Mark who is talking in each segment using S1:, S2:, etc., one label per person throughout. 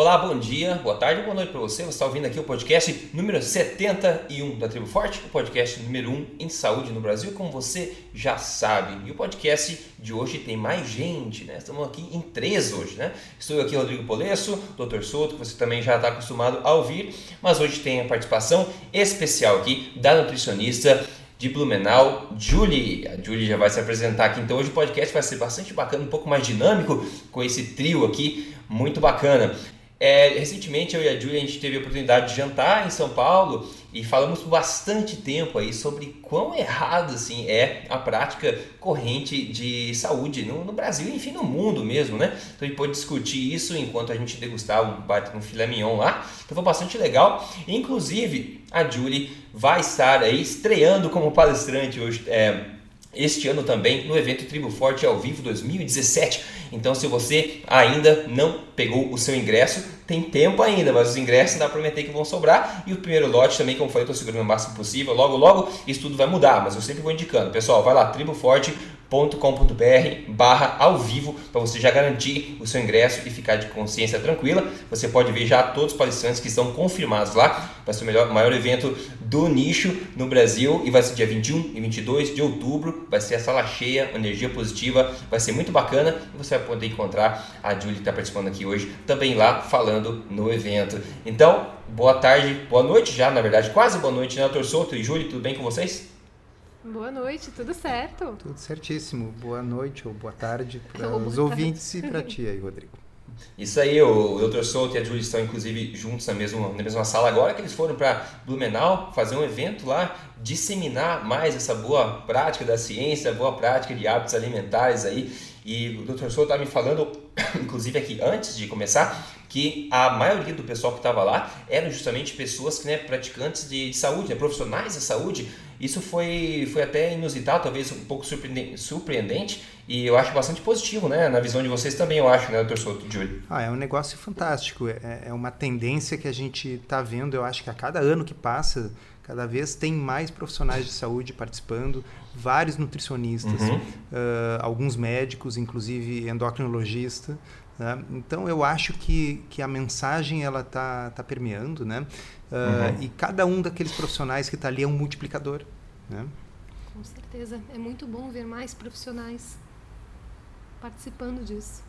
S1: Olá, bom dia, boa tarde, boa noite para você. Você está ouvindo aqui o podcast número 71 da Tribo Forte, o podcast número 1 em saúde no Brasil, como você já sabe. E o podcast de hoje tem mais gente, né? Estamos aqui em três hoje, né? Estou aqui, Rodrigo Polesso, Dr. Souto, que você também já está acostumado a ouvir, mas hoje tem a participação especial aqui da nutricionista de Blumenau, Julie. A Julie já vai se apresentar aqui, então hoje o podcast vai ser bastante bacana, um pouco mais dinâmico com esse trio aqui, muito bacana. É, recentemente eu e a Julia a gente teve a oportunidade de jantar em São Paulo e falamos bastante tempo aí sobre quão errado assim é a prática corrente de saúde no, no Brasil e enfim no mundo mesmo, né? Então a gente pôde discutir isso enquanto a gente degustava um, um filé mignon lá, então foi bastante legal. Inclusive a Julie vai estar aí estreando como palestrante hoje. É, este ano também no evento Tribo Forte ao vivo 2017. Então, se você ainda não pegou o seu ingresso, tem tempo ainda, mas os ingressos dá para prometer que vão sobrar. E o primeiro lote também, como eu falei, estou segurando o máximo possível. Logo, logo, isso tudo vai mudar, mas eu sempre vou indicando. Pessoal, vai lá, Tribo Forte com.br barra ao vivo para você já garantir o seu ingresso e ficar de consciência tranquila. Você pode ver já todos os palestrantes que estão confirmados lá. Vai ser o melhor, maior evento do nicho no Brasil e vai ser dia 21 e 22 de outubro. Vai ser a sala cheia, energia positiva, vai ser muito bacana e você vai poder encontrar a Julie que está participando aqui hoje também lá falando no evento. Então, boa tarde, boa noite já, na verdade, quase boa noite, né, Doutor Souto e Julie, tudo bem com vocês?
S2: Boa noite, tudo certo?
S3: Tudo certíssimo. Boa noite ou boa tarde para os ouvintes e para ti aí, Rodrigo.
S1: Isso aí, o Dr. Souto e a Julie estão inclusive juntos na mesma, na mesma sala agora que eles foram para Blumenau fazer um evento lá, disseminar mais essa boa prática da ciência, boa prática de hábitos alimentares aí. E o Dr. Souto está me falando, inclusive aqui antes de começar, que a maioria do pessoal que estava lá eram justamente pessoas né, praticantes de, de saúde, né, profissionais da saúde. Isso foi, foi até inusitado, talvez um pouco surpreendente, e eu acho bastante positivo, né? Na visão de vocês também, eu acho, né, doutor Souto Júlio?
S3: Ah, é um negócio fantástico. É, é uma tendência que a gente está vendo, eu acho que a cada ano que passa, cada vez tem mais profissionais de saúde participando, vários nutricionistas, uhum. uh, alguns médicos, inclusive endocrinologista. Né? Então eu acho que, que a mensagem ela tá, tá permeando, né? Uh, uhum. E cada um daqueles profissionais que está ali é um multiplicador, né?
S2: Com certeza, é muito bom ver mais profissionais participando disso.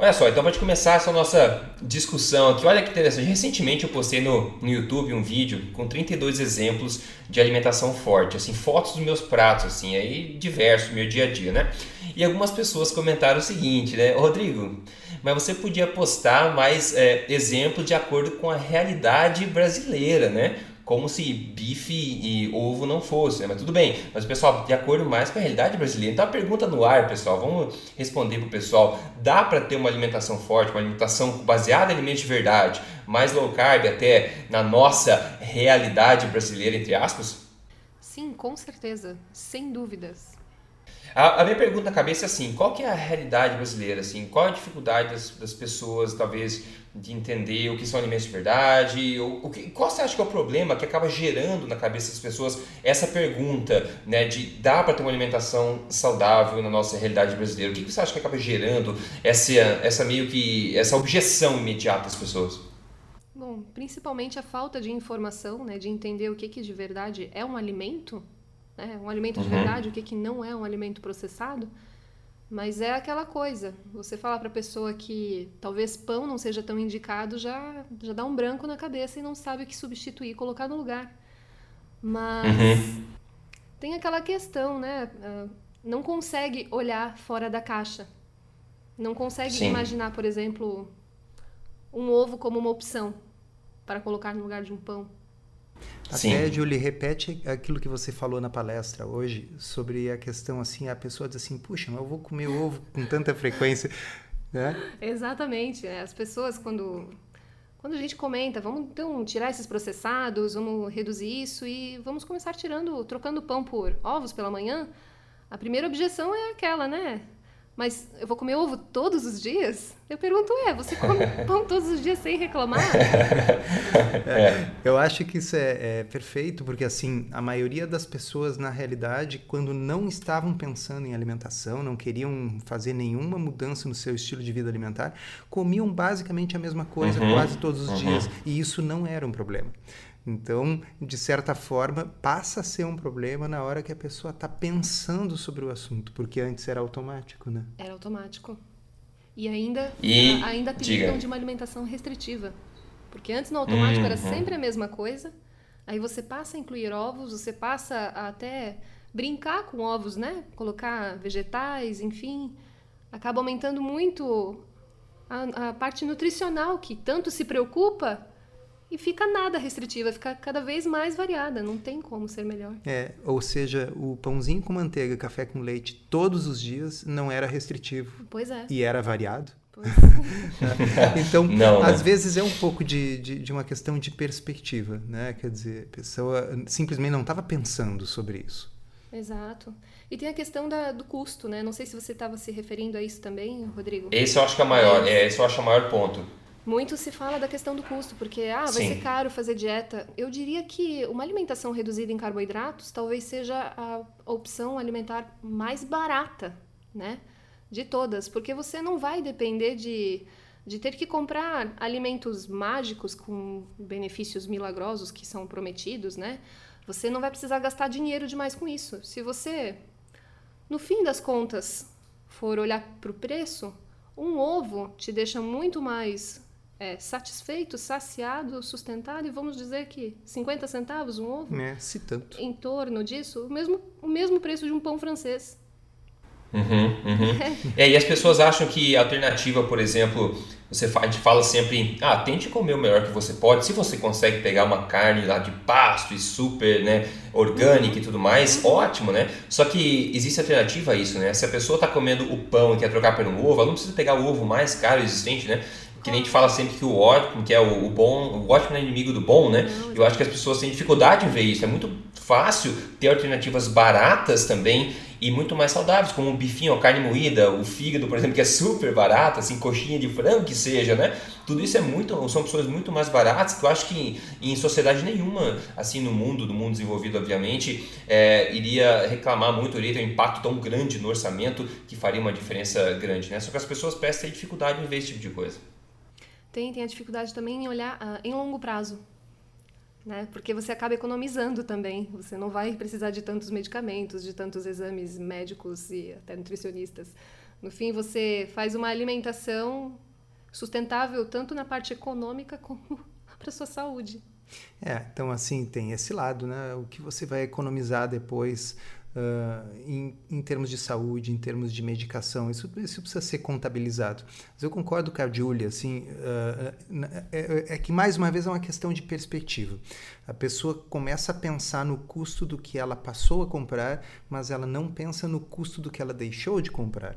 S1: Olha só, então pode começar essa nossa discussão aqui. Olha que interessante. Recentemente eu postei no, no YouTube um vídeo com 32 exemplos de alimentação forte, assim, fotos dos meus pratos, assim, aí diversos, meu dia a dia, né? E algumas pessoas comentaram o seguinte, né? Rodrigo, mas você podia postar mais é, exemplos de acordo com a realidade brasileira, né? Como se bife e ovo não fosse, né? mas tudo bem. Mas pessoal, de acordo mais com a realidade brasileira. Então a pergunta no ar, pessoal, vamos responder para o pessoal: dá para ter uma alimentação forte, uma alimentação baseada em alimentos de verdade, mais low carb até na nossa realidade brasileira, entre aspas?
S2: Sim, com certeza, sem dúvidas.
S1: A, a, minha pergunta na cabeça é assim, qual que é a realidade brasileira? Assim, qual a dificuldade das, das pessoas, talvez, de entender o que são alimentos de verdade? Ou, o que, qual você acha que é o problema que acaba gerando na cabeça das pessoas essa pergunta, né, de dá para ter uma alimentação saudável na nossa realidade brasileira? O que, que você acha que acaba gerando essa, essa meio que, essa objeção imediata das pessoas?
S2: Bom, principalmente a falta de informação, né, de entender o que, que de verdade é um alimento, né, um alimento de uhum. verdade, o que, que não é um alimento processado. Mas é aquela coisa, você falar para a pessoa que talvez pão não seja tão indicado, já, já dá um branco na cabeça e não sabe o que substituir, colocar no lugar. Mas uhum. tem aquela questão, né? Ah, não consegue olhar fora da caixa. Não consegue Sim. imaginar, por exemplo, um ovo como uma opção para colocar no lugar de um pão.
S3: Sim. Até, Julie, repete aquilo que você falou na palestra hoje sobre a questão assim, a pessoa diz assim, puxa, mas eu vou comer ovo com tanta frequência, né?
S2: Exatamente. Né? As pessoas, quando, quando a gente comenta, vamos então tirar esses processados, vamos reduzir isso e vamos começar tirando, trocando pão por ovos pela manhã, a primeira objeção é aquela, né? Mas eu vou comer ovo todos os dias? Eu pergunto, é, você come pão todos os dias sem reclamar?
S3: é, eu acho que isso é, é, perfeito, porque assim, a maioria das pessoas, na realidade, quando não estavam pensando em alimentação, não queriam fazer nenhuma mudança no seu estilo de vida alimentar, comiam basicamente a mesma coisa uhum, quase todos os uhum. dias. E isso não era um problema. Então, de certa forma, passa a ser um problema na hora que a pessoa está pensando sobre o assunto, porque antes era automático, né?
S2: Era automático. E ainda,
S1: e,
S2: ainda apelidam de uma alimentação restritiva. Porque antes no automático era uhum. sempre a mesma coisa. Aí você passa a incluir ovos, você passa a até brincar com ovos, né? Colocar vegetais, enfim. Acaba aumentando muito a, a parte nutricional que tanto se preocupa e fica nada restritiva, fica cada vez mais variada, não tem como ser melhor.
S3: É, ou seja, o pãozinho com manteiga, café com leite todos os dias não era restritivo.
S2: Pois é.
S3: E era variado. então, não, às vezes é um pouco de, de, de, uma questão de perspectiva, né? Quer dizer, a pessoa simplesmente não estava pensando sobre isso.
S2: Exato. E tem a questão da, do custo, né? Não sei se você estava se referindo a isso também, Rodrigo.
S1: Esse eu acho que é maior, é, esse eu acho o maior ponto.
S2: Muito se fala da questão do custo, porque ah, vai Sim. ser caro fazer dieta. Eu diria que uma alimentação reduzida em carboidratos talvez seja a opção alimentar mais barata, né? De todas, porque você não vai depender de, de ter que comprar alimentos mágicos com benefícios milagrosos que são prometidos, né? Você não vai precisar gastar dinheiro demais com isso. Se você, no fim das contas, for olhar para o preço, um ovo te deixa muito mais é, satisfeito, saciado, sustentado, e vamos dizer que 50 centavos um ovo?
S3: É, se tanto.
S2: Em torno disso, o mesmo, o mesmo preço de um pão francês.
S1: Uhum, uhum. É. e as pessoas acham que a alternativa, por exemplo, você fala, a gente fala sempre, ah, tente comer o melhor que você pode. Se você consegue pegar uma carne lá de pasto e super, né, orgânica uhum. e tudo mais, uhum. ótimo, né? Só que existe alternativa a isso, né? Se a pessoa está comendo o pão e quer trocar por um ovo, ela não precisa pegar o ovo mais caro existente, né? Que nem a gente fala sempre que o ótimo, que é o, o bom, o ótimo é inimigo do bom, né? Eu acho que as pessoas têm dificuldade em ver isso. É muito fácil ter alternativas baratas também e muito mais saudáveis, como o bifinho, a carne moída, o fígado, por exemplo, que é super barato, assim, coxinha de frango que seja, né? Tudo isso é muito, são opções muito mais baratas que eu acho que em sociedade nenhuma, assim, no mundo, no mundo desenvolvido, obviamente, é, iria reclamar muito, iria ter um impacto tão grande no orçamento que faria uma diferença grande, né? Só que as pessoas parecem ter dificuldade em ver esse tipo de coisa.
S2: Tem a dificuldade também em olhar uh, em longo prazo. Né? Porque você acaba economizando também. Você não vai precisar de tantos medicamentos, de tantos exames médicos e até nutricionistas. No fim, você faz uma alimentação sustentável tanto na parte econômica como para sua saúde.
S3: É, então assim tem esse lado, né? O que você vai economizar depois em, em, termos de saúde, em termos de medicação, isso, isso precisa ser contabilizado. Mas eu concordo com a Julia, assim, uh, é, é, que mais uma vez é uma questão de perspectiva. A pessoa começa a pensar no custo do que ela passou a comprar, mas ela não pensa no custo do que ela deixou de comprar.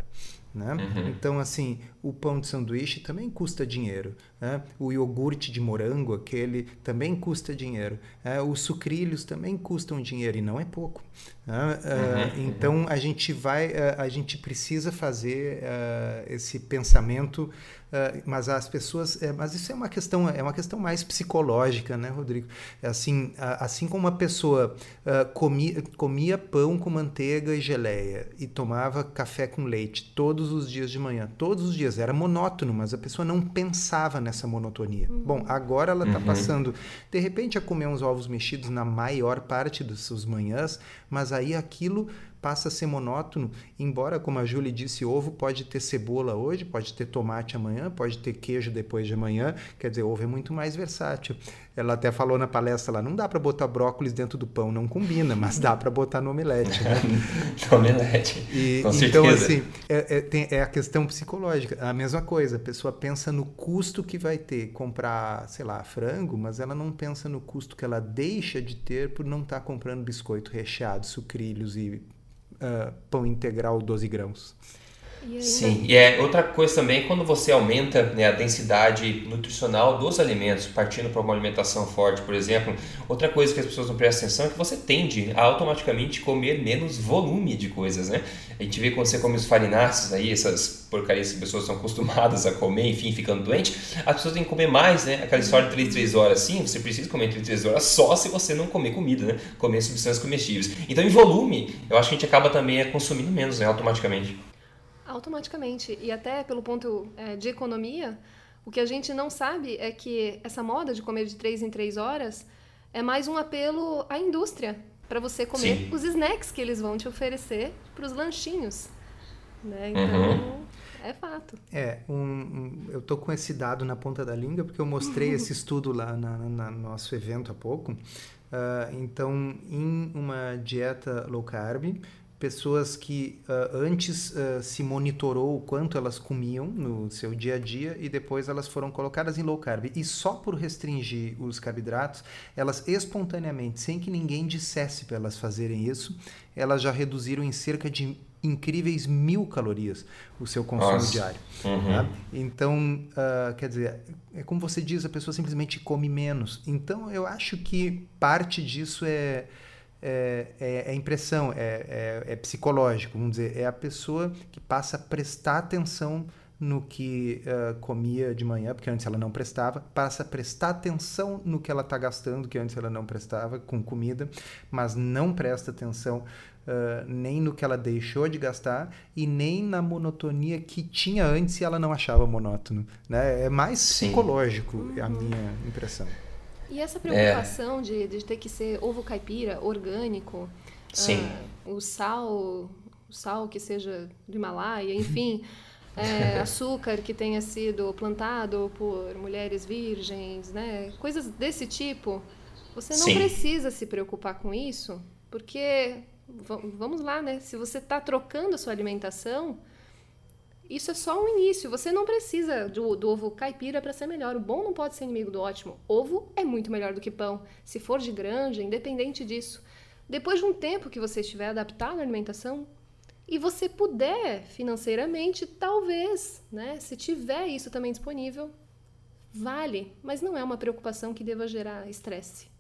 S3: Né? Uhum. Então, assim, o pão de sanduíche também custa dinheiro. Né? O iogurte de morango, aquele, também custa dinheiro. Né? Os sucrilhos também custam dinheiro e não é pouco. Né? Uh, uhum. Então, a gente vai, uh, a gente precisa fazer uh, esse pensamento Uh, mas as pessoas, é, mas isso é uma questão, é uma questão mais psicológica, né, Rodrigo? É assim, assim como uma pessoa uh, comia, comia pão com manteiga e geleia e tomava café com leite todos os dias de manhã, todos os dias, era monótono, mas a pessoa não pensava nessa monotonia. Uhum. Bom, agora ela está uhum. passando, de repente, a comer uns ovos mexidos na maior parte das suas manhãs, mas aí aquilo passa a ser monótono, embora, como a Julie disse, ovo pode ter cebola hoje, pode ter tomate amanhã, pode ter queijo depois de amanhã, quer dizer, ovo é muito mais versátil. Ela até falou na palestra lá, não dá para botar brócolis dentro do pão, não combina, mas dá para botar no omelete. Né?
S1: no omelete,
S3: e,
S1: com
S3: então,
S1: certeza.
S3: assim, é, é, tem, é a questão psicológica, a mesma coisa, a pessoa pensa no custo que vai ter comprar, sei lá, frango, mas ela não pensa no custo que ela deixa de ter por não estar tá comprando biscoito recheado, sucrilhos e uh, pão integral 12 grãos.
S1: Sim, e é outra coisa também quando você aumenta né, a densidade nutricional dos alimentos, partindo para uma alimentação forte, por exemplo. Outra coisa que as pessoas não prestam atenção é que você tende a automaticamente comer menos volume de coisas, né? A gente vê quando você come os farináceos aí, essas porcarias que as pessoas são acostumadas a comer, enfim, ficando doente, as pessoas têm que comer mais, né? Aquela história de 3, 3 horas, sim, você precisa comer 3, 3 horas só se você não comer comida, né? Comer substâncias comestíveis. Então, em volume, eu acho que a gente acaba também consumindo menos, né? Automaticamente.
S2: Automaticamente. E até pelo ponto é, de economia, o que a gente não sabe é que essa moda de comer de 3 em 3 horas é mais um apelo à indústria para você comer Sim. os snacks que eles vão te oferecer para os lanchinhos. Né? Então, uhum. é fato.
S3: É, um, um, eu tô com esse dado na ponta da língua porque eu mostrei esse estudo lá na, na, no nosso evento há pouco. Uh, então, em uma dieta low carb, pessoas que uh, antes uh, se monitorou o quanto elas comiam no seu dia a dia e depois elas foram colocadas em low carb. E só por restringir os carboidratos, elas espontaneamente, sem que ninguém dissesse para elas fazerem isso, elas já reduziram em cerca de incríveis mil calorias o seu consumo Nossa. diário. Uhum. Tá? Então, uh, quer dizer, é como você diz, a pessoa simplesmente come menos. Então, eu acho que parte disso é é, é, é impressão, é, é, é, psicológico, vamos dizer, é a pessoa que passa a prestar atenção no que uh, comia de manhã, porque antes ela não prestava, passa a prestar atenção no que ela está gastando, que antes ela não prestava com comida, mas não presta atenção uh, nem no que ela deixou de gastar e nem na monotonia que tinha antes e ela não achava monótono. Né? É mais Sim. psicológico, a minha impressão.
S2: E essa preocupação é. de, de ter que ser ovo caipira, orgânico,
S1: Sim.
S2: Uh, o sal, o sal que seja do Himalaia, enfim, é, açúcar que tenha sido plantado por mulheres virgens, né? Coisas desse tipo. Você não Sim. precisa se preocupar com isso, porque vamos lá, né? Se você está trocando a sua alimentação, isso é só um início. Você não precisa do, do ovo caipira para ser melhor. O bom não pode ser inimigo do ótimo. Ovo é muito melhor do que pão. Se for de granja, independente disso. Depois de um tempo que você estiver adaptado à alimentação e você puder financeiramente, talvez, né? Se tiver isso também disponível, vale. Mas não é uma preocupação que deva gerar estresse.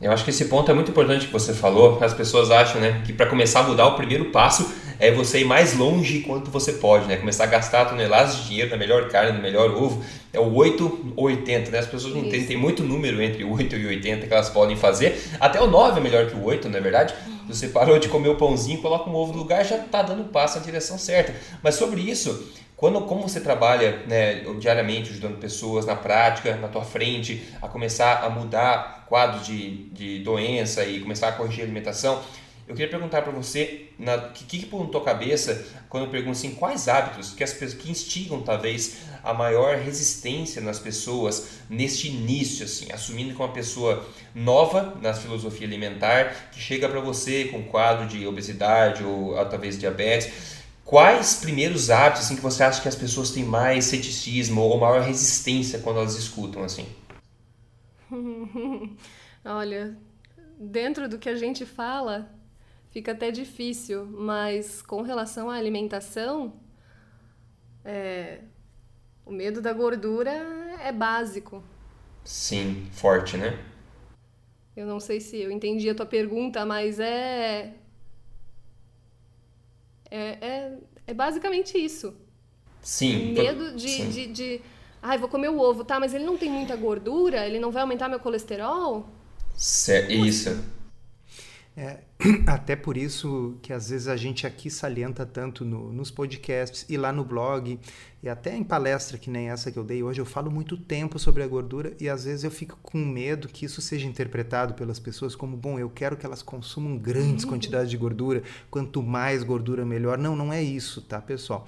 S1: Eu acho que esse ponto é muito importante que você falou. As pessoas acham, né, que para começar a mudar o primeiro passo é você ir mais longe quanto você pode, né? Começar a gastar toneladas de dinheiro na melhor carne, no melhor ovo. É o 8 ou 80, né? As pessoas não entendem, tem muito número entre 8 e 80 que elas podem fazer. Até o 9 é melhor que o 8, não é verdade? Você parou de comer o pãozinho, coloca um ovo no lugar, já está dando passo na direção certa. Mas sobre isso, quando, como você trabalha né, diariamente ajudando pessoas na prática, na tua frente, a começar a mudar quadros de, de doença e começar a corrigir a alimentação, eu queria perguntar para você, o que, que pôs na tua cabeça quando eu pergunto assim, quais hábitos que, as, que instigam talvez a maior resistência nas pessoas neste início, assim, assumindo que uma pessoa nova na filosofia alimentar, que chega para você com quadro de obesidade ou talvez diabetes, Quais primeiros hábitos assim, que você acha que as pessoas têm mais ceticismo ou maior resistência quando elas escutam assim?
S2: Olha, dentro do que a gente fala, fica até difícil, mas com relação à alimentação, é, o medo da gordura é básico.
S1: Sim, forte, né?
S2: Eu não sei se eu entendi a tua pergunta, mas é é, é, é basicamente isso.
S1: Sim.
S2: Medo de, sim. de, de, Ai, vou comer o ovo, tá? Mas ele não tem muita gordura, ele não vai aumentar meu colesterol?
S1: Certo, isso.
S3: É, até por isso que às vezes a gente aqui salienta tanto no, nos podcasts e lá no blog e até em palestra que nem essa que eu dei hoje, eu falo muito tempo sobre a gordura e às vezes eu fico com medo que isso seja interpretado pelas pessoas como, bom, eu quero que elas consumam grandes uhum. quantidades de gordura, quanto mais gordura melhor. Não, não é isso, tá, pessoal?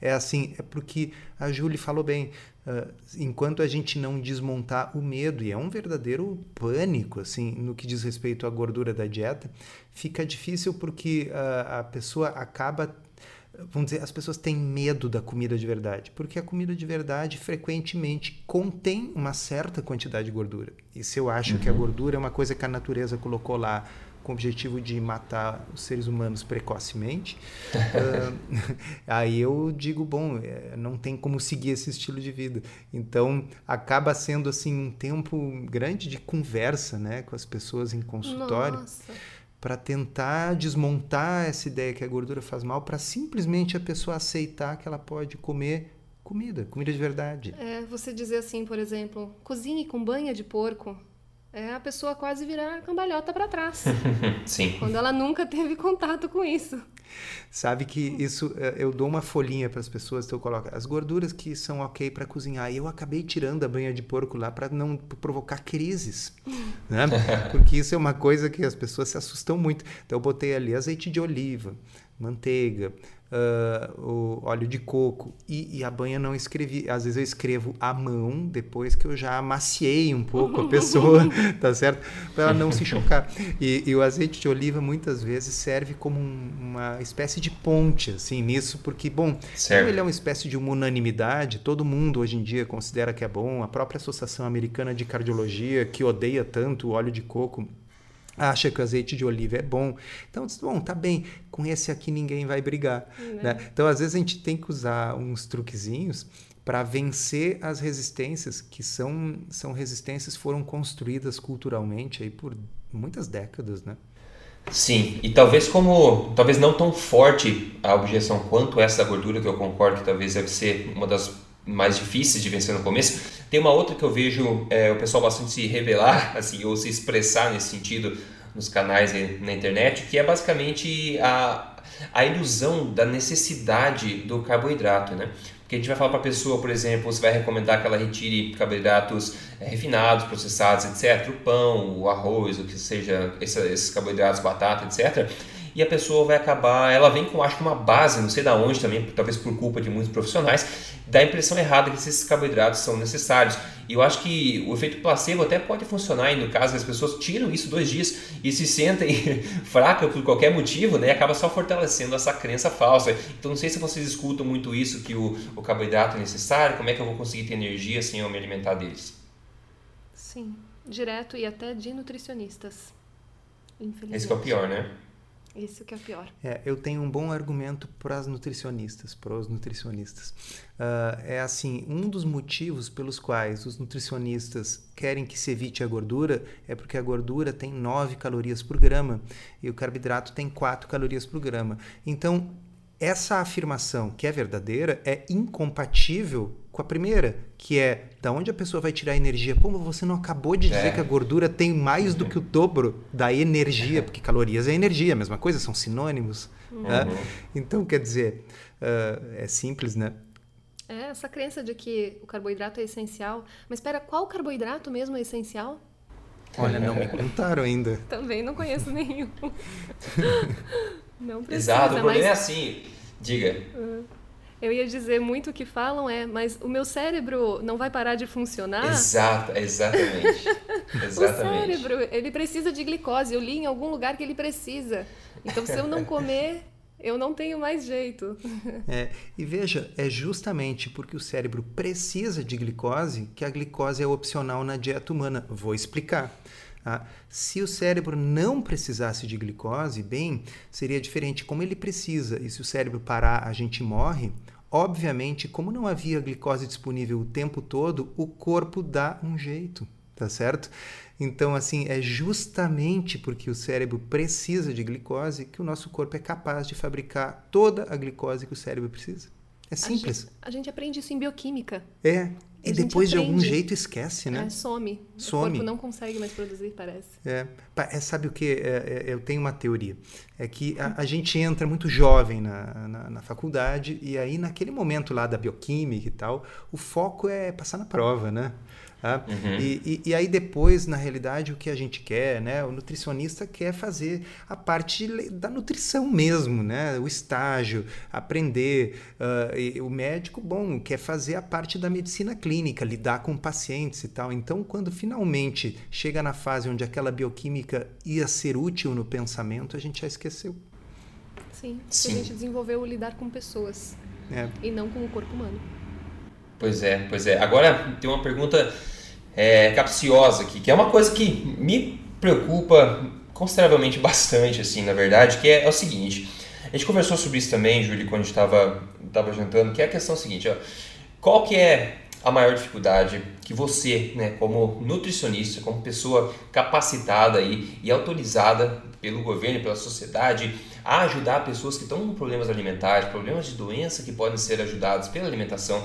S3: É assim, é porque a Julie falou bem, uh, enquanto a gente não desmontar o medo, e é um verdadeiro pânico, assim, no que diz respeito à gordura da dieta, fica difícil porque uh, a pessoa acaba vamos dizer, as pessoas têm medo da comida de verdade, porque a comida de verdade frequentemente contém uma certa quantidade de gordura. E se eu acho uhum. que a uhum. gordura é uma coisa que a natureza colocou lá com o objetivo de matar os seres humanos precocemente, uh, aí eu digo, bom, é, não tem como seguir esse estilo de vida. Então, acaba sendo assim um tempo grande de conversa, né, com as pessoas em consultório. Para tentar desmontar essa ideia que a gordura faz mal, para simplesmente a pessoa aceitar que ela pode comer comida, comida de verdade.
S2: É, você dizer assim, por exemplo, cozinhe com banha de porco é a pessoa quase virar cambalhota para trás.
S1: Sim.
S2: Quando ela nunca teve contato com isso.
S3: Sabe que isso é, eu dou uma folhinha para as pessoas, então eu coloco as gorduras que são ok para cozinhar. E eu acabei tirando a banha de porco lá para não provocar crises, né? Porque isso é uma coisa que as pessoas se assustam muito. Então eu botei ali azeite de oliva, manteiga, uh, o óleo de coco e, e, a banha não escrevi. Às vezes eu escrevo à mão depois que eu já amaciei um pouco a pessoa, tá certo? Para ela não se chocar. E, e, o azeite de oliva muitas vezes serve como um, uma espécie de ponte assim nisso, porque bom, ele é uma espécie de uma unanimidade. Todo mundo hoje em dia considera que é bom. A própria Associação Americana de Cardiologia que odeia tanto o óleo de coco acha que o azeite de oliva é bom. Então, bom, tá bem, com esse aqui ninguém vai brigar. Né? né? Então, às vezes a gente tem que usar uns truquezinhos para vencer as resistências, que são, são resistências que foram construídas culturalmente aí por muitas décadas, né?
S1: Sim, e talvez como, talvez não tão forte a objeção quanto essa gordura, que eu concordo que talvez deve ser uma das mais difíceis de vencer no começo. Tem uma outra que eu vejo é, o pessoal bastante se revelar, assim, ou se expressar nesse sentido nos canais na internet, que é basicamente a, a ilusão da necessidade do carboidrato, né? Porque a gente vai falar para a pessoa, por exemplo, você vai recomendar que ela retire carboidratos é, refinados, processados, etc. O pão, o arroz, o que seja, esses carboidratos, batata, etc e a pessoa vai acabar, ela vem com acho que uma base, não sei da onde também, talvez por culpa de muitos profissionais, dá a impressão errada que esses carboidratos são necessários. E eu acho que o efeito placebo até pode funcionar e no caso as pessoas tiram isso dois dias e se sentem fracas por qualquer motivo, né? Acaba só fortalecendo essa crença falsa. Então não sei se vocês escutam muito isso que o, o carboidrato é necessário, como é que eu vou conseguir ter energia sem eu me alimentar deles?
S2: Sim, direto e até de nutricionistas. Infelizmente.
S1: Esse é o pior, né?
S2: Isso que é pior.
S3: É, eu tenho um bom argumento para as nutricionistas, para os nutricionistas. Uh, é assim, um dos motivos pelos quais os nutricionistas querem que se evite a gordura é porque a gordura tem 9 calorias por grama e o carboidrato tem 4 calorias por grama. Então, essa afirmação, que é verdadeira, é incompatível com a primeira, que é da onde a pessoa vai tirar energia. Pô, você não acabou de dizer é. que a gordura tem mais do que o dobro da energia, porque calorias é energia, a mesma coisa, são sinônimos. Uhum. Né? Então, quer dizer, uh, é simples, né?
S2: É, essa crença de que o carboidrato é essencial. Mas espera, qual carboidrato mesmo é essencial?
S3: Olha, não me contaram ainda.
S2: Também não conheço nenhum. não precisa,
S1: Exato, o problema mas... é assim. Diga. Uhum.
S2: Eu ia dizer muito o que falam é, mas o meu cérebro não vai parar de funcionar?
S1: Exato, exatamente. exatamente.
S2: o cérebro, ele precisa de glicose. Eu li em algum lugar que ele precisa. Então, se eu não comer, eu não tenho mais jeito.
S3: É, e veja, é justamente porque o cérebro precisa de glicose que a glicose é opcional na dieta humana. Vou explicar. Ah, se o cérebro não precisasse de glicose, bem, seria diferente. Como ele precisa, e se o cérebro parar, a gente morre, obviamente, como não havia glicose disponível o tempo todo, o corpo dá um jeito, tá certo? Então, assim, é justamente porque o cérebro precisa de glicose que o nosso corpo é capaz de fabricar toda a glicose que o cérebro precisa. É simples.
S2: A gente, a gente aprende isso em bioquímica.
S3: É, e depois de algum jeito esquece, né?
S2: É, some. some. O corpo não consegue mais produzir, parece.
S3: É, é sabe o que? É, é, eu tenho uma teoria. É que a, a gente entra muito jovem na, na, na, faculdade e aí naquele momento lá da bioquímica e tal, o foco é passar na prova, né? Tá? Uhum. E, e, e, aí depois, na realidade, o que a gente quer, né? O nutricionista quer fazer a parte da nutrição mesmo, né? O estágio, aprender. Uh, o médico, bom, quer fazer a parte da medicina clínica, lidar com pacientes e tal. Então, quando finalmente chega na fase onde aquela bioquímica ia ser útil no pensamento, a gente já esqueceu.
S2: Sim, Sim. a gente desenvolveu lidar com pessoas é. e não com o corpo humano.
S1: Pois é, pois é. Agora tem uma pergunta é, capciosa aqui, que é uma coisa que me preocupa consideravelmente bastante, assim, na verdade, que é, é o seguinte. A gente conversou sobre isso também, Júlio, quando a gente estava tava jantando, que é a questão seguinte, ó, qual que é a maior dificuldade que você, né, como nutricionista, como pessoa capacitada aí e autorizada pelo governo, pela sociedade, a ajudar pessoas que estão com problemas alimentares, problemas de doença que podem ser ajudados pela alimentação,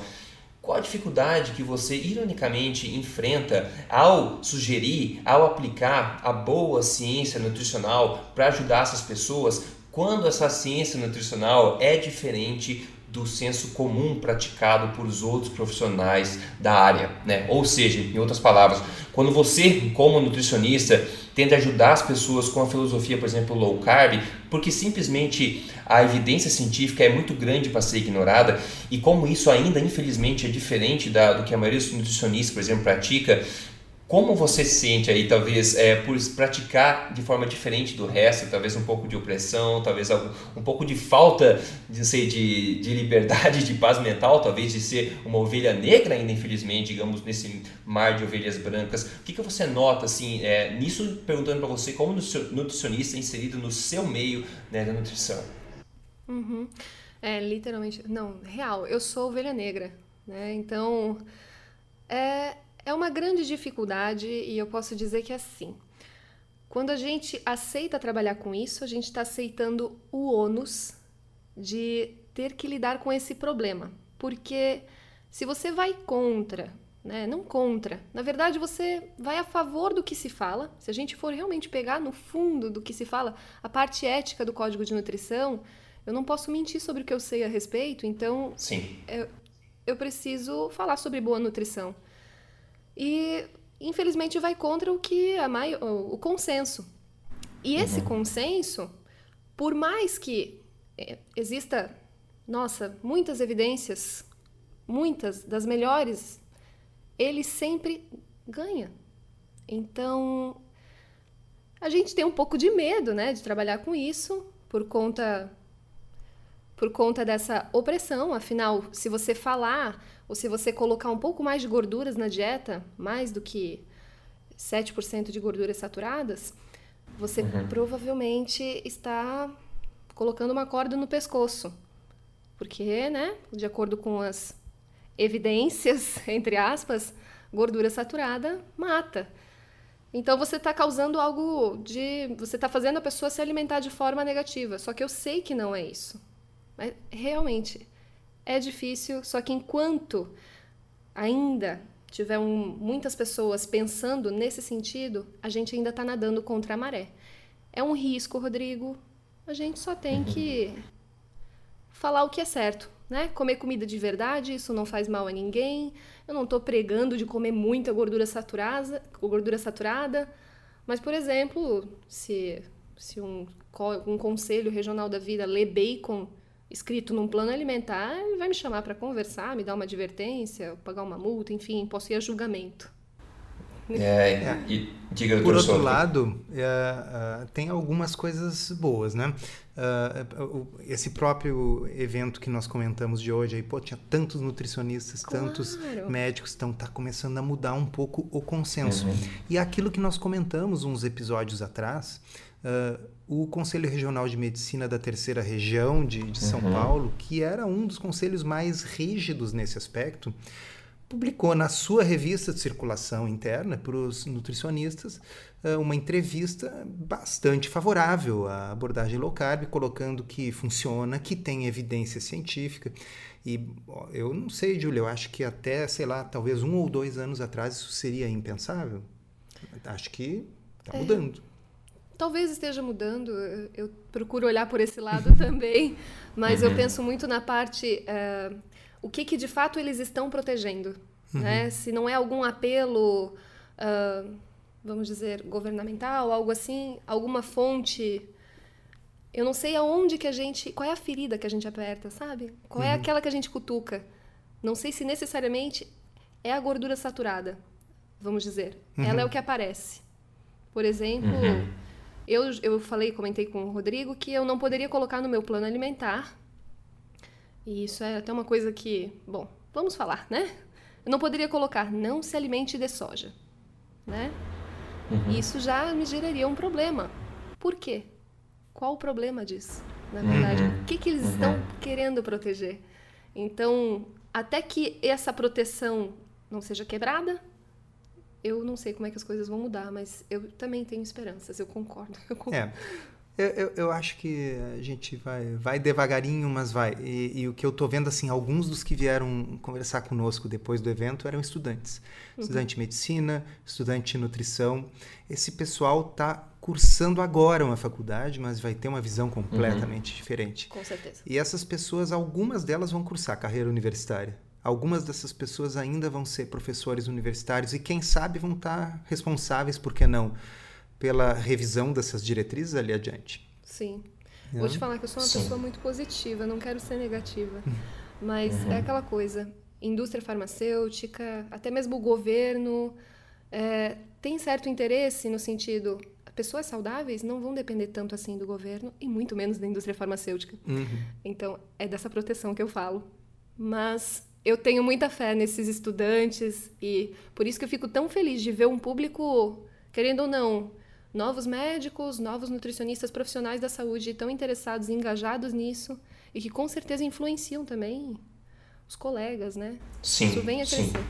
S1: qual a dificuldade que você, ironicamente, enfrenta ao sugerir, ao aplicar a boa ciência nutricional para ajudar essas pessoas, quando essa ciência nutricional é diferente do senso comum praticado por os outros profissionais da área, né? Ou seja, em outras palavras, quando você, como nutricionista, tenta ajudar as pessoas com a filosofia, por exemplo, low carb, porque simplesmente a evidência científica é muito grande para ser ignorada e como isso ainda infelizmente é diferente da, do que a maioria dos nutricionistas, por exemplo, pratica, como você se sente aí, talvez, é, por praticar de forma diferente do resto, talvez um pouco de opressão, talvez algum, um pouco de falta de, sei, de, de liberdade, de paz mental, talvez de ser uma ovelha negra ainda, infelizmente, digamos, nesse mar de ovelhas brancas. O que, que você nota, assim, é, nisso, perguntando para você, como nutricionista inserido no seu meio né, da nutrição?
S2: Uhum. É, literalmente, não, real, eu sou ovelha negra, né, então... É, é uma grande dificuldade e eu posso dizer que é assim. Quando a gente aceita trabalhar com isso, a gente está aceitando o ônus de ter que lidar com esse problema. Porque se você vai contra, né, não contra, na verdade você vai a favor do que se fala. Se a gente for realmente pegar no fundo do que se fala, a parte ética do código de nutrição, eu não posso mentir sobre o que eu sei a respeito, então
S1: Sim.
S2: Eu, eu preciso falar sobre boa nutrição. E infelizmente vai contra o que a mai... o consenso. E esse uhum. consenso, por mais que é, exista, nossa, muitas evidências, muitas das melhores, ele sempre ganha. Então, a gente tem um pouco de medo, né, de trabalhar com isso por conta por conta dessa opressão. Afinal, se você falar ou se você colocar um pouco mais de gorduras na dieta, mais do que 7% de gorduras saturadas, você uhum. provavelmente está colocando uma corda no pescoço. Porque, né, de acordo com as evidências, entre aspas, gordura saturada mata. Então você está causando algo de. Você está fazendo a pessoa se alimentar de forma negativa. Só que eu sei que não é isso. Mas realmente é difícil, só que enquanto ainda tiver um, muitas pessoas pensando nesse sentido, a gente ainda está nadando contra a maré. É um risco, Rodrigo. A gente só tem que falar o que é certo, né? Comer comida de verdade, isso não faz mal a ninguém. Eu não estou pregando de comer muita gordura saturada, gordura saturada, mas por exemplo, se se um, um conselho regional da vida lê bacon escrito num plano alimentar, ele vai me chamar para conversar, me dar uma advertência, pagar uma multa, enfim, posso ir a julgamento.
S1: É, é. E, diga,
S3: Por outro lado, é, uh, tem algumas coisas boas, né? Uh, esse próprio evento que nós comentamos de hoje, aí, pô, tinha tantos nutricionistas, claro. tantos médicos, então tá começando a mudar um pouco o consenso. Uhum. E aquilo que nós comentamos uns episódios atrás, uh, o Conselho Regional de Medicina da Terceira Região de, de São uhum. Paulo, que era um dos conselhos mais rígidos nesse aspecto, publicou na sua revista de circulação interna para os nutricionistas uh, uma entrevista bastante favorável à abordagem low carb, colocando que funciona, que tem evidência científica. E eu não sei, Júlia, eu acho que até, sei lá, talvez um ou dois anos atrás isso seria impensável. Acho que está é.
S2: Talvez esteja mudando, eu procuro olhar por esse lado também, mas uhum. eu penso muito na parte, uh, o que, que de fato eles estão protegendo, uhum. né? Se não é algum apelo, uh, vamos dizer, governamental, algo assim, alguma fonte eu não sei aonde que a gente. Qual é a ferida que a gente aperta, sabe? Qual é uhum. é aquela que a gente cutuca? Não sei se necessariamente é a gordura saturada, vamos dizer. Uhum. Ela é o que aparece. Por exemplo, uhum. Eu, eu falei, comentei com o Rodrigo que eu não poderia colocar no meu plano alimentar. E isso é até uma coisa que, bom, vamos falar, né? Eu não poderia colocar não se alimente de soja, né? Uhum. Isso já me geraria um problema, Por quê? Qual o problema disso? Na verdade, uhum. o que, que eles uhum. estão querendo proteger? Então, até que essa proteção não seja quebrada, eu não sei como é que as coisas vão mudar, mas eu também tenho esperanças, eu concordo. Eu concordo.
S3: É. Eu, eu, eu, acho que a gente vai, vai devagarinho, mas vai. E, e, o que eu estou vendo, assim, alguns dos que vieram conversar conosco depois do evento eram estudantes. Uhum. Estudante de medicina, estudante de nutrição. Esse pessoal está cursando agora uma faculdade, mas vai ter uma visão completamente uhum. diferente.
S2: Com certeza.
S3: E essas pessoas, algumas delas vão cursar carreira universitária. Algumas dessas pessoas ainda vão ser professores universitários e, quem sabe, vão estar responsáveis, por que não, pela revisão dessas diretrizes ali adiante.
S2: Sim. Não? Vou te falar que eu sou uma Sim. pessoa muito positiva, não quero ser negativa. Uhum. Mas uhum. é aquela coisa: indústria farmacêutica, até mesmo o governo, é, tem certo interesse no sentido. Pessoas saudáveis não vão depender tanto assim do governo e muito menos da indústria farmacêutica. Uhum. Então, é dessa proteção que eu falo. Mas eu tenho muita fé nesses estudantes e por isso que eu fico tão feliz de ver um público, querendo ou não, novos médicos, novos nutricionistas profissionais da saúde tão interessados e engajados nisso e que com certeza influenciam também os colegas, né?
S1: Sim.
S2: Isso vem a crescer. Sim.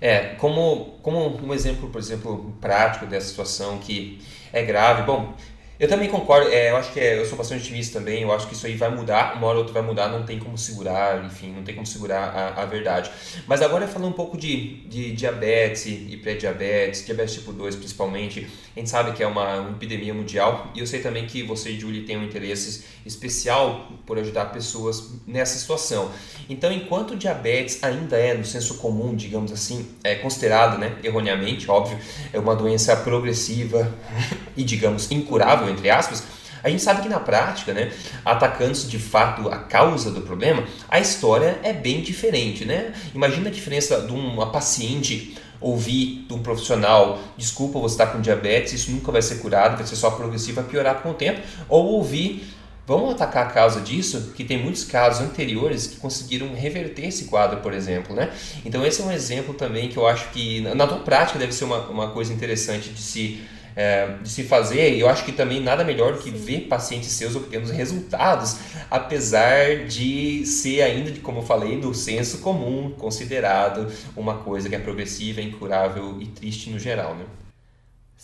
S1: É, como, como um exemplo, por exemplo, prático dessa situação que é grave. Bom, eu também concordo, é, eu acho que é, eu sou bastante otimista também, eu acho que isso aí vai mudar, uma hora ou outra vai mudar, não tem como segurar, enfim, não tem como segurar a, a verdade. Mas agora falando um pouco de, de diabetes e pré-diabetes, diabetes tipo 2 principalmente, a gente sabe que é uma, uma epidemia mundial e eu sei também que você e Julie têm um interesse especial por ajudar pessoas nessa situação. Então, enquanto o diabetes ainda é, no senso comum, digamos assim, é considerado, né, erroneamente, óbvio, é uma doença progressiva e, digamos, incurável, entre aspas, a gente sabe que na prática, né, atacando-se de fato a causa do problema, a história é bem diferente, né? Imagina a diferença de uma paciente ouvir de um profissional, desculpa, você está com diabetes, isso nunca vai ser curado, vai ser só progressivo, vai piorar com o tempo, ou ouvir Vamos atacar a causa disso, que tem muitos casos anteriores que conseguiram reverter esse quadro, por exemplo, né? Então esse é um exemplo também que eu acho que na tua prática deve ser uma, uma coisa interessante de se é, de se fazer. E eu acho que também nada melhor do que ver pacientes seus obtendo resultados, apesar de ser ainda, como eu falei, do senso comum, considerado uma coisa que é progressiva, incurável e triste no geral, né?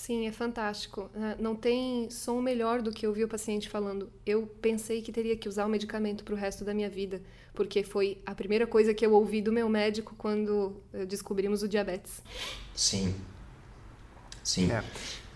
S2: Sim, é fantástico. É, não tem som melhor do que ouvir o paciente falando. Eu pensei que teria que usar o medicamento para o resto da minha vida, porque foi a primeira coisa que eu ouvi do meu médico quando eh, descobrimos o diabetes.
S1: Sim. Sim.
S3: É.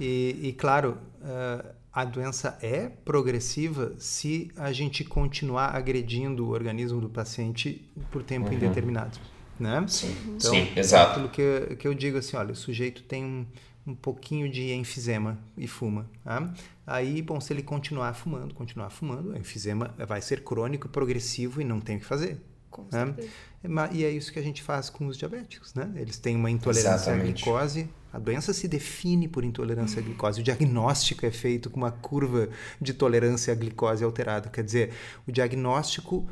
S3: E, e claro, uh, a doença é progressiva se a gente continuar agredindo o organismo do paciente por tempo uhum. indeterminado. Né?
S1: Sim, então, Sim exato.
S3: aquilo que eu, que eu digo assim, olha, o sujeito tem um, um pouquinho de enfisema e fuma. Tá? Aí, bom, se ele continuar fumando, continuar fumando, o enfisema vai ser crônico, progressivo e não tem o que fazer.
S2: Com né?
S3: E é isso que a gente faz com os diabéticos, né? Eles têm uma intolerância Exatamente. à glicose. A doença se define por intolerância à glicose. O diagnóstico é feito com uma curva de tolerância à glicose alterada. Quer dizer, o diagnóstico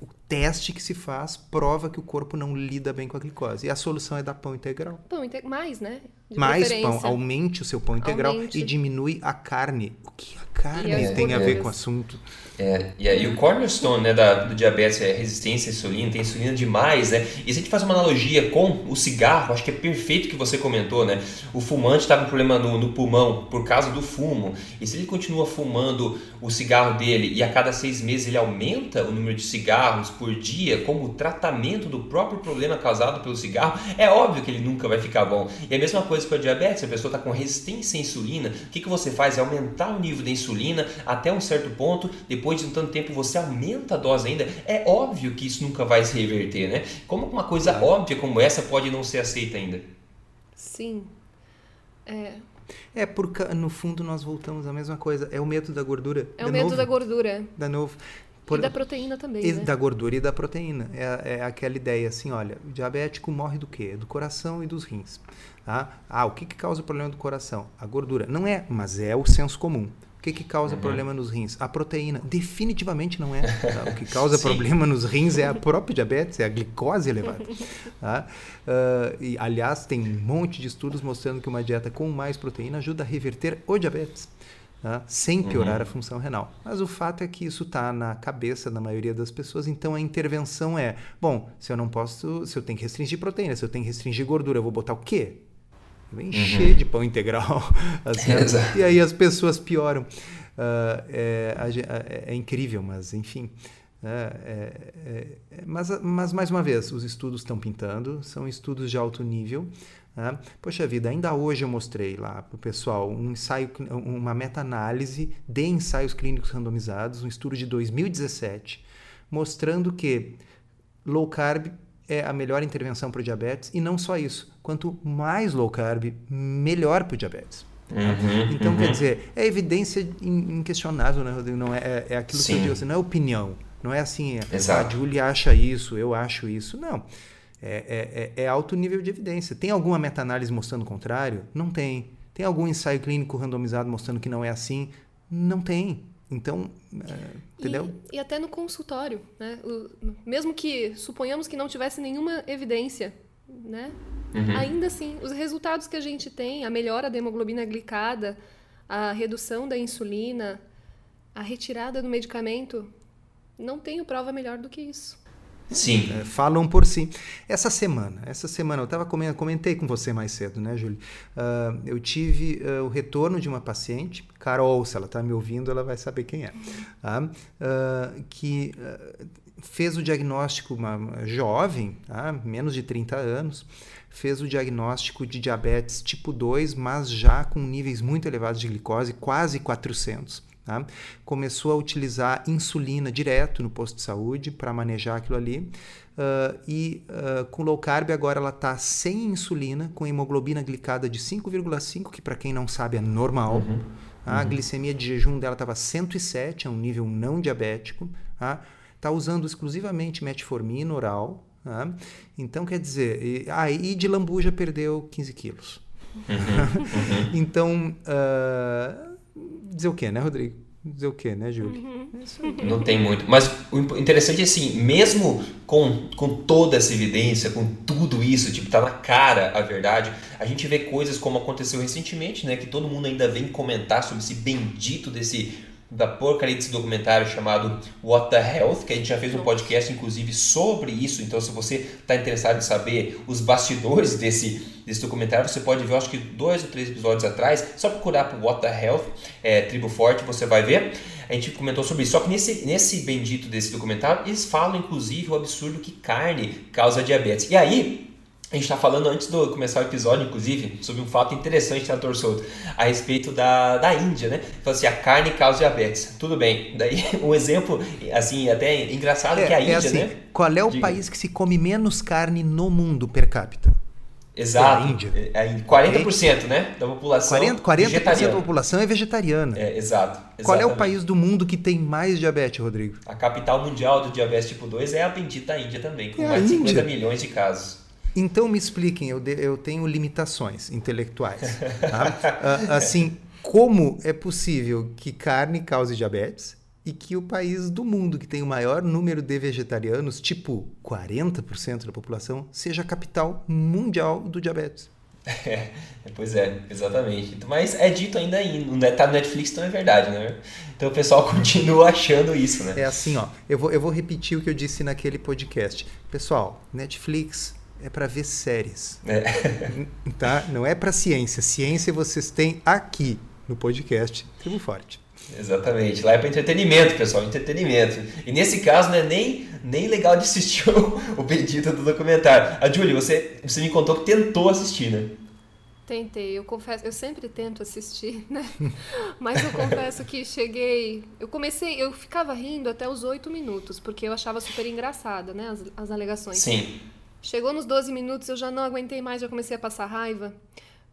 S3: o teste que se faz prova que o corpo não lida bem com a glicose. E a solução é dar pão integral.
S2: Pão integral. Mais, né?
S3: De mais pão. Aumente o seu pão integral Aumente. e diminui a carne. O que a carne tem a ver com o assunto?
S1: É, e aí o cornerstone né, da, do diabetes é resistência à insulina, tem insulina demais, né? E se a gente faz uma analogia com o cigarro, acho que é perfeito que você comentou, né? O fumante está com problema no, no, pulmão por causa do fumo. E se ele continua fumando o cigarro dele e a cada seis meses ele aumenta o número de cigarros por dia como tratamento do próprio problema causado pelo cigarro, é óbvio que ele nunca vai ficar bom. E a mesma coisa com a diabetes, a pessoa está com resistência à insulina, o que, que você faz? É aumentar o nível da insulina até um certo ponto, depois de um tanto tempo você aumenta a dose ainda, é óbvio que isso nunca vai se reverter, né? Como uma coisa óbvia como essa pode não ser aceita ainda?
S2: Sim. É.
S3: É, porque no fundo nós voltamos à mesma coisa. É o medo da gordura.
S2: É o medo novo, da gordura.
S3: Da novo.
S2: Por, e da proteína também. E
S3: né? Da gordura e da proteína. É, é, aquela ideia assim: olha, o diabético morre do quê? Do coração e dos rins. Tá? Ah, o que, que causa o problema do coração? A gordura. Não é, mas é o senso comum. O que, que causa uhum. problema nos rins? A proteína. Definitivamente não é. Tá? O que causa problema nos rins é a própria diabetes, é a glicose elevada. Tá? Uh, e, aliás, tem um monte de estudos mostrando que uma dieta com mais proteína ajuda a reverter o diabetes. Né, sem piorar uhum. a função renal. Mas o fato é que isso está na cabeça da maioria das pessoas, então a intervenção é: bom, se eu não posso, se eu tenho que restringir proteína, se eu tenho que restringir gordura, eu vou botar o quê? Eu vou encher uhum. de pão integral. Assim, e aí as pessoas pioram. Uh, é, é, é, incrível, mas enfim. Né, é, é, é, mas, mas, mais uma vez, os estudos estão pintando, são estudos de alto nível. Né? Poxa vida, ainda hoje eu mostrei lá para o pessoal um ensaio, uma meta-análise de ensaios clínicos randomizados, um estudo de 2017, mostrando que low carb é a melhor intervenção para o diabetes e não só isso, quanto mais low carb, melhor para o diabetes. Uhum, então, uhum. quer dizer, é evidência inquestionável, né, Rodrigo? Não é, é, é aquilo Sim. que eu digo, assim, não é opinião. Não é assim, é, Exato. a Julie acha isso, eu acho isso. Não. É, é, é, é alto nível de evidência. Tem alguma meta-análise mostrando o contrário? Não tem. Tem algum ensaio clínico randomizado mostrando que não é assim? Não tem. Então, é, entendeu?
S2: E, e, até no consultório, né? O, mesmo que suponhamos que não tivesse nenhuma evidência, né? Uhum. Ainda assim, os resultados que a gente tem, a melhora da hemoglobina glicada, a redução da insulina, a retirada do medicamento, não tenho prova melhor do que isso.
S1: Sim.
S3: É, falam por si. Essa semana, essa semana, eu estava comentei com você mais cedo, né, Júlio? Uh, eu tive uh, o retorno de uma paciente, Carol, se ela está me ouvindo, ela vai saber quem é, tá? uh, que fez o diagnóstico, uma jovem, tá? menos de 30 anos, fez o diagnóstico de diabetes tipo 2, mas já com níveis muito elevados de glicose, quase 400. Tá? Começou a utilizar insulina direto no posto de saúde para manejar aquilo ali. Uh, e uh, com low carb agora ela está sem insulina, com hemoglobina glicada de 5,5, que para quem não sabe é normal. Uhum. A uhum. glicemia de jejum dela estava 107, é um nível não diabético. Tá? Está usando exclusivamente metformina oral, Tá? Então, quer dizer, e, ah, e de lambuja perdeu 15 quilos. Uhum, uhum. então, uh, dizer o quê, né, Rodrigo? Dizer o quê, né, Júlio? Uhum.
S1: É Não tem muito. Mas o interessante é assim, mesmo com, com toda essa evidência, com tudo isso, tipo, tá na cara a verdade, a gente vê coisas como aconteceu recentemente, né? Que todo mundo ainda vem comentar sobre esse bendito desse da porcaria desse documentário chamado What the Health, que a gente já fez um podcast inclusive sobre isso. Então, se você está interessado em saber os bastidores desse, desse documentário, você pode ver, acho que dois ou três episódios atrás, só procurar por What the Health, é, Tribo Forte, você vai ver. A gente comentou sobre isso. Só que nesse, nesse bendito desse documentário, eles falam inclusive o absurdo que carne causa diabetes. E aí, a gente está falando antes de começar o episódio, inclusive, sobre um fato interessante, Dr. Souto, a respeito da, da Índia, né? Falou assim, a carne causa diabetes. Tudo bem. Daí, um exemplo, assim, até engraçado é, que a é Índia, é assim, né?
S3: Qual é o Diga. país que se come menos carne no mundo per capita?
S1: Exato. É a Índia. É, 40%, é né, da população 40,
S3: 40 da população é vegetariana.
S1: É, exato. Exatamente.
S3: Qual é o país do mundo que tem mais diabetes, Rodrigo?
S1: A capital mundial do diabetes tipo 2 é a bendita Índia também, com é mais de 50 milhões de casos.
S3: Então me expliquem, eu, de, eu tenho limitações intelectuais. Tá? assim, como é possível que carne cause diabetes e que o país do mundo que tem o maior número de vegetarianos, tipo 40% da população, seja a capital mundial do diabetes?
S1: É, pois é, exatamente. Mas é dito ainda aí, tá no Netflix, então é verdade, né? Então o pessoal continua achando isso, né?
S3: É assim, ó. Eu vou, eu vou repetir o que eu disse naquele podcast. Pessoal, Netflix é para ver séries. É. Tá? Não é para ciência. Ciência vocês têm aqui no podcast Tribo Forte.
S1: Exatamente. Lá é para entretenimento, pessoal, entretenimento. E nesse caso não é nem, nem legal de assistir o, o pedido do documentário. A Julie, você, você me contou que tentou assistir, né?
S2: Tentei, eu confesso, eu sempre tento assistir, né? Mas eu confesso que cheguei. Eu comecei, eu ficava rindo até os oito minutos, porque eu achava super engraçada, né? As, as alegações.
S1: Sim.
S2: Chegou nos 12 minutos, eu já não aguentei mais, já comecei a passar raiva,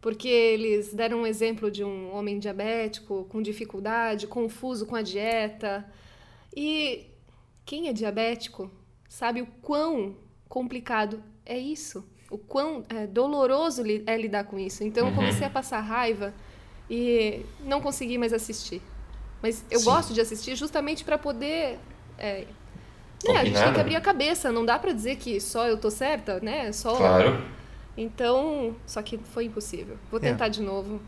S2: porque eles deram um exemplo de um homem diabético, com dificuldade, confuso com a dieta. E quem é diabético sabe o quão complicado é isso, o quão é, doloroso é lidar com isso. Então eu uhum. comecei a passar raiva e não consegui mais assistir. Mas eu Sim. gosto de assistir justamente para poder é, é, a gente tem que abrir a cabeça, não dá para dizer que só eu tô certa, né? Só
S1: Claro.
S2: Então, só que foi impossível. Vou é. tentar é. de novo.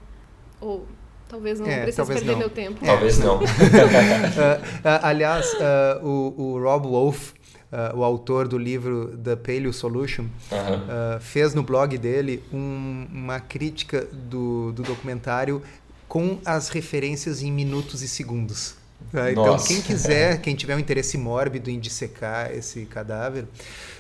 S2: Ou Talvez não é, precise talvez perder não. meu tempo.
S1: É. Talvez não. uh,
S3: uh, aliás, uh, o, o Rob Wolf, o autor do livro The Paleo Solution, -huh. fez no blog dele um, uma crítica do, do documentário com as referências em minutos e segundos. Tá? Então, Nossa. quem quiser, quem tiver um interesse mórbido em dissecar esse cadáver,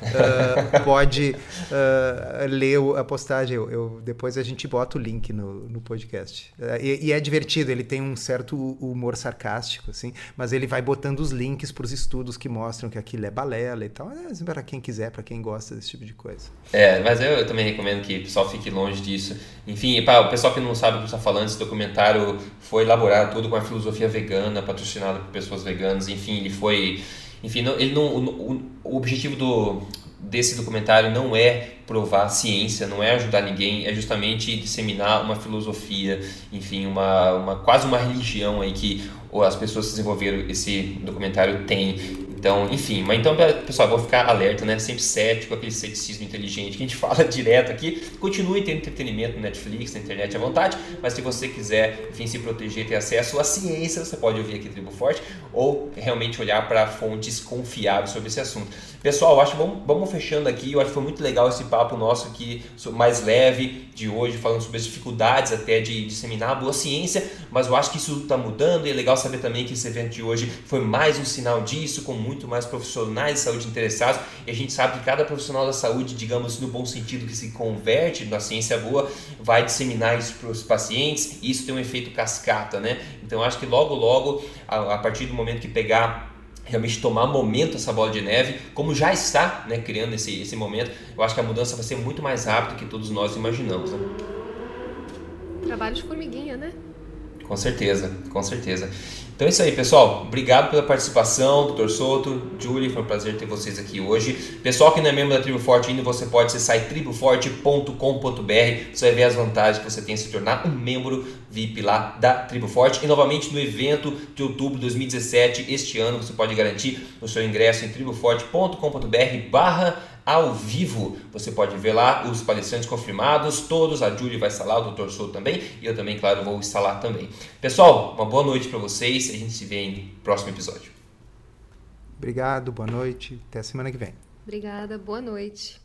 S3: uh, pode uh, ler a postagem. Eu, eu, depois a gente bota o link no, no podcast. Uh, e, e, é divertido, ele tem um certo humor sarcástico, assim, mas ele vai botando os links para os estudos que mostram que aquilo é balela e tal. É, para quem quiser, para quem gosta desse tipo de coisa.
S1: É, mas eu, eu, também recomendo que o pessoal fique longe disso. Enfim, para o pessoal que não sabe o que está falando, esse documentário foi elaborado tudo com a filosofia vegana, patrocinado por pessoas veganas. Enfim, ele foi enfim, não, ele não, o, o objetivo do, desse documentário não é provar ciência, não é ajudar ninguém, é justamente disseminar uma filosofia, enfim, uma, uma quase uma religião aí que as pessoas que desenvolveram esse documentário têm. Então, enfim, mas então, pessoal, vou ficar alerta, né? Sempre cético, aquele ceticismo inteligente que a gente fala direto aqui. Continue tendo entretenimento no Netflix, na internet à vontade, mas se você quiser, enfim, se proteger, ter acesso à ciência, você pode ouvir aqui Tribo Forte ou realmente olhar para fontes confiáveis sobre esse assunto. Pessoal, acho que vamos, vamos fechando aqui. Eu acho que foi muito legal esse papo nosso aqui, mais leve de hoje, falando sobre as dificuldades até de disseminar a boa ciência, mas eu acho que isso está mudando e é legal saber também que esse evento de hoje foi mais um sinal disso, com muito mais profissionais de saúde interessados. E a gente sabe que cada profissional da saúde, digamos no bom sentido, que se converte na ciência boa, vai disseminar isso para os pacientes e isso tem um efeito cascata, né? Então acho que logo, logo, a, a partir do momento que pegar realmente tomar momento essa bola de neve, como já está né, criando esse, esse momento, eu acho que a mudança vai ser muito mais rápida que todos nós imaginamos. Né?
S2: Trabalho de formiguinha, né?
S1: Com certeza, com certeza. Então é isso aí, pessoal. Obrigado pela participação, doutor Souto, Julie, foi um prazer ter vocês aqui hoje. Pessoal que não é membro da Tribo Forte ainda, você pode acessar triboforte.com.br. Você vai ver as vantagens que você tem em se tornar um membro VIP lá da Tribo Forte. E novamente no evento de outubro de 2017, este ano, você pode garantir o seu ingresso em triboforte.com.br barra ao vivo. Você pode ver lá os palestrantes confirmados, todos. A Julie vai estar lá, o Dr. Souto também. E eu também, claro, vou estar lá também. Pessoal, uma boa noite para vocês. A gente se vê em próximo episódio.
S3: Obrigado, boa noite. Até semana que vem.
S2: Obrigada, boa noite.